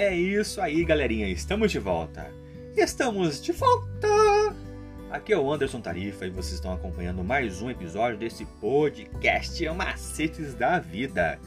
É isso aí, galerinha, estamos de volta. Estamos de volta! Aqui é o Anderson Tarifa e vocês estão acompanhando mais um episódio desse podcast Macetes da Vida.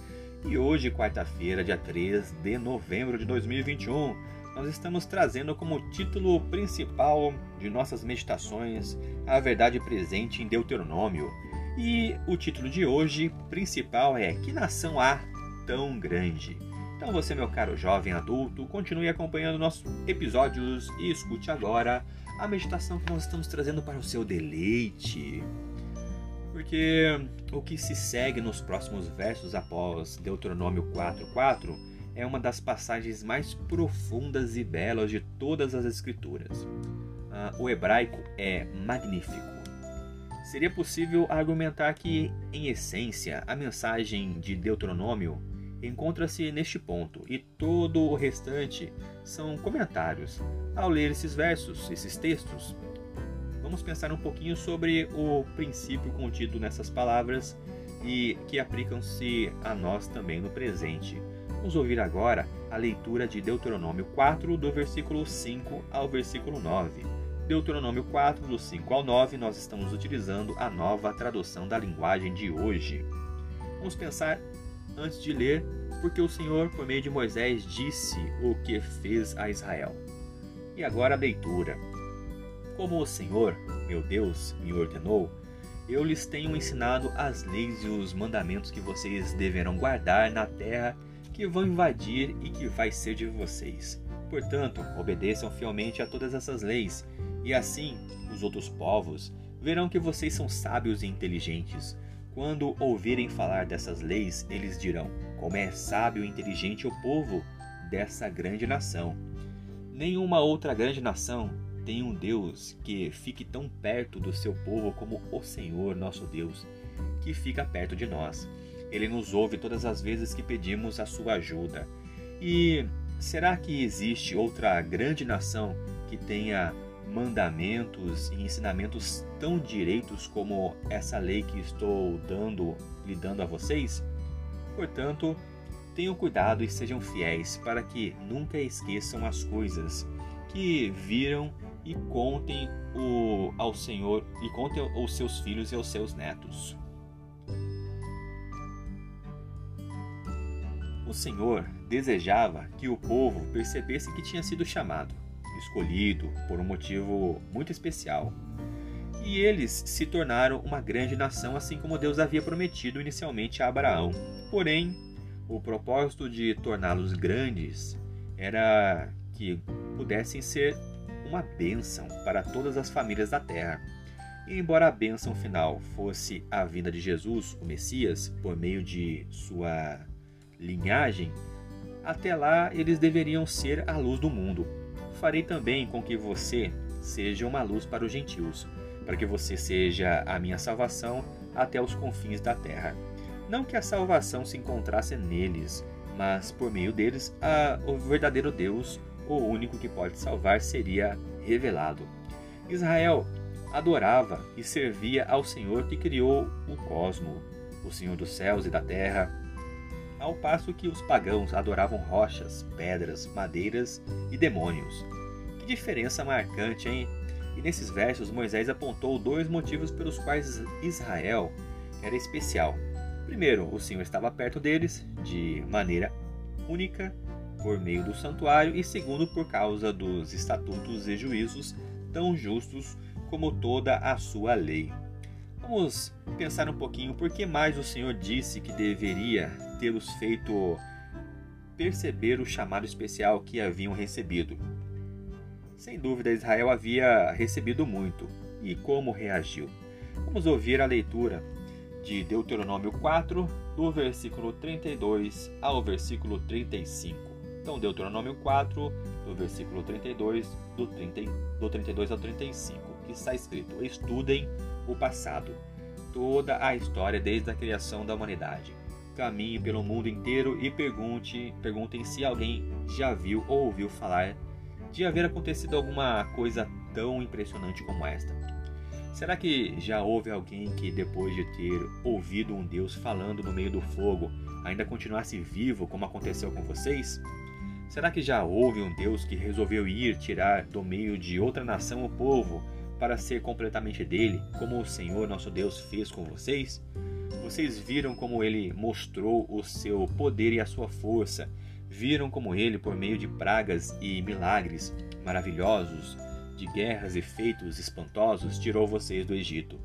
E hoje, quarta-feira, dia 3 de novembro de 2021, nós estamos trazendo como título principal de nossas meditações a verdade presente em Deuteronômio. E o título de hoje principal é Que nação há tão grande? Então você, meu caro jovem adulto, continue acompanhando nossos episódios e escute agora a meditação que nós estamos trazendo para o seu deleite. Porque o que se segue nos próximos versos após Deuteronômio 4:4 é uma das passagens mais profundas e belas de todas as escrituras. Ah, o hebraico é magnífico. Seria possível argumentar que, em essência, a mensagem de Deuteronômio encontra-se neste ponto, e todo o restante são comentários. Ao ler esses versos, esses textos, vamos pensar um pouquinho sobre o princípio contido nessas palavras e que aplicam-se a nós também no presente. Vamos ouvir agora a leitura de Deuteronômio 4, do versículo 5 ao versículo 9. Deuteronômio 4, do 5 ao 9, nós estamos utilizando a nova tradução da linguagem de hoje. Vamos pensar antes de ler, porque o Senhor, por meio de Moisés, disse o que fez a Israel. E agora a leitura. Como o Senhor, meu Deus, me ordenou, eu lhes tenho ensinado as leis e os mandamentos que vocês deverão guardar na terra que vão invadir e que vai ser de vocês. Portanto, obedeçam fielmente a todas essas leis, e assim os outros povos verão que vocês são sábios e inteligentes quando ouvirem falar dessas leis, eles dirão: Como é sábio e inteligente o povo dessa grande nação. Nenhuma outra grande nação tem um Deus que fique tão perto do seu povo como o Senhor, nosso Deus, que fica perto de nós. Ele nos ouve todas as vezes que pedimos a sua ajuda. E será que existe outra grande nação que tenha mandamentos e ensinamentos tão direitos como essa lei que estou dando, lhe dando a vocês? Portanto, tenham cuidado e sejam fiéis para que nunca esqueçam as coisas que viram e contem o, ao Senhor e contem aos seus filhos e aos seus netos. O Senhor desejava que o povo percebesse que tinha sido chamado escolhido por um motivo muito especial. E eles se tornaram uma grande nação, assim como Deus havia prometido inicialmente a Abraão. Porém, o propósito de torná-los grandes era que pudessem ser uma bênção para todas as famílias da terra. E embora a bênção final fosse a vinda de Jesus, o Messias, por meio de sua linhagem, até lá eles deveriam ser a luz do mundo farei também com que você seja uma luz para os gentios, para que você seja a minha salvação até os confins da terra. Não que a salvação se encontrasse neles, mas por meio deles a, o verdadeiro Deus, o único que pode salvar, seria revelado. Israel adorava e servia ao Senhor que criou o cosmo, o Senhor dos céus e da terra, ao passo que os pagãos adoravam rochas, pedras, madeiras e demônios. Que diferença marcante, hein? E nesses versos Moisés apontou dois motivos pelos quais Israel era especial. Primeiro, o Senhor estava perto deles de maneira única por meio do santuário, e segundo, por causa dos estatutos e juízos tão justos como toda a sua lei. Vamos pensar um pouquinho por que mais o Senhor disse que deveria tê-los feito perceber o chamado especial que haviam recebido. Sem dúvida, Israel havia recebido muito. E como reagiu? Vamos ouvir a leitura de Deuteronômio 4, do versículo 32 ao versículo 35. Então, Deuteronômio 4, do versículo 32, do, 30, do 32 ao 35, que está escrito: Estudem o passado, toda a história desde a criação da humanidade caminhe pelo mundo inteiro e pergunte, perguntem se alguém já viu ou ouviu falar de haver acontecido alguma coisa tão impressionante como esta. Será que já houve alguém que, depois de ter ouvido um Deus falando no meio do fogo, ainda continuasse vivo como aconteceu com vocês? Será que já houve um Deus que resolveu ir tirar do meio de outra nação o povo para ser completamente dele, como o Senhor nosso Deus fez com vocês? Vocês viram como ele mostrou o seu poder e a sua força, viram como ele, por meio de pragas e milagres maravilhosos, de guerras e feitos espantosos, tirou vocês do Egito.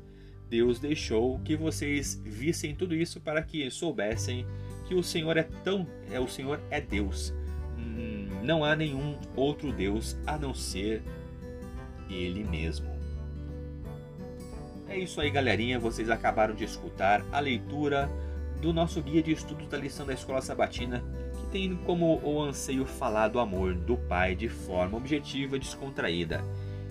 Deus deixou que vocês vissem tudo isso para que soubessem que o Senhor é tão, é o Senhor é Deus. Não há nenhum outro Deus a não ser ele mesmo. É isso aí, galerinha. Vocês acabaram de escutar a leitura do nosso guia de estudos da lição da Escola Sabatina, que tem como o anseio falar do amor do Pai de forma objetiva e descontraída.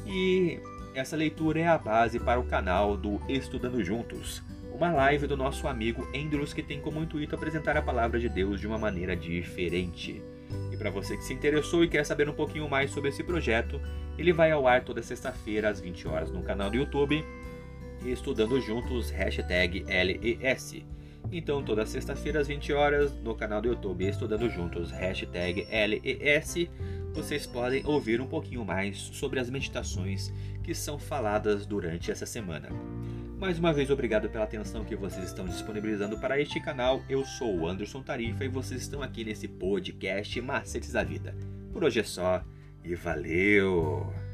E essa leitura é a base para o canal do Estudando Juntos, uma live do nosso amigo Andrews que tem como intuito apresentar a palavra de Deus de uma maneira diferente. E para você que se interessou e quer saber um pouquinho mais sobre esse projeto, ele vai ao ar toda sexta-feira às 20 horas no canal do YouTube, Estudando Juntos, hashtag LES. Então, toda sexta-feira às 20 horas no canal do YouTube Estudando Juntos, hashtag LES, vocês podem ouvir um pouquinho mais sobre as meditações que são faladas durante essa semana. Mais uma vez, obrigado pela atenção que vocês estão disponibilizando para este canal. Eu sou o Anderson Tarifa e vocês estão aqui nesse podcast Macetes da Vida. Por hoje é só e valeu!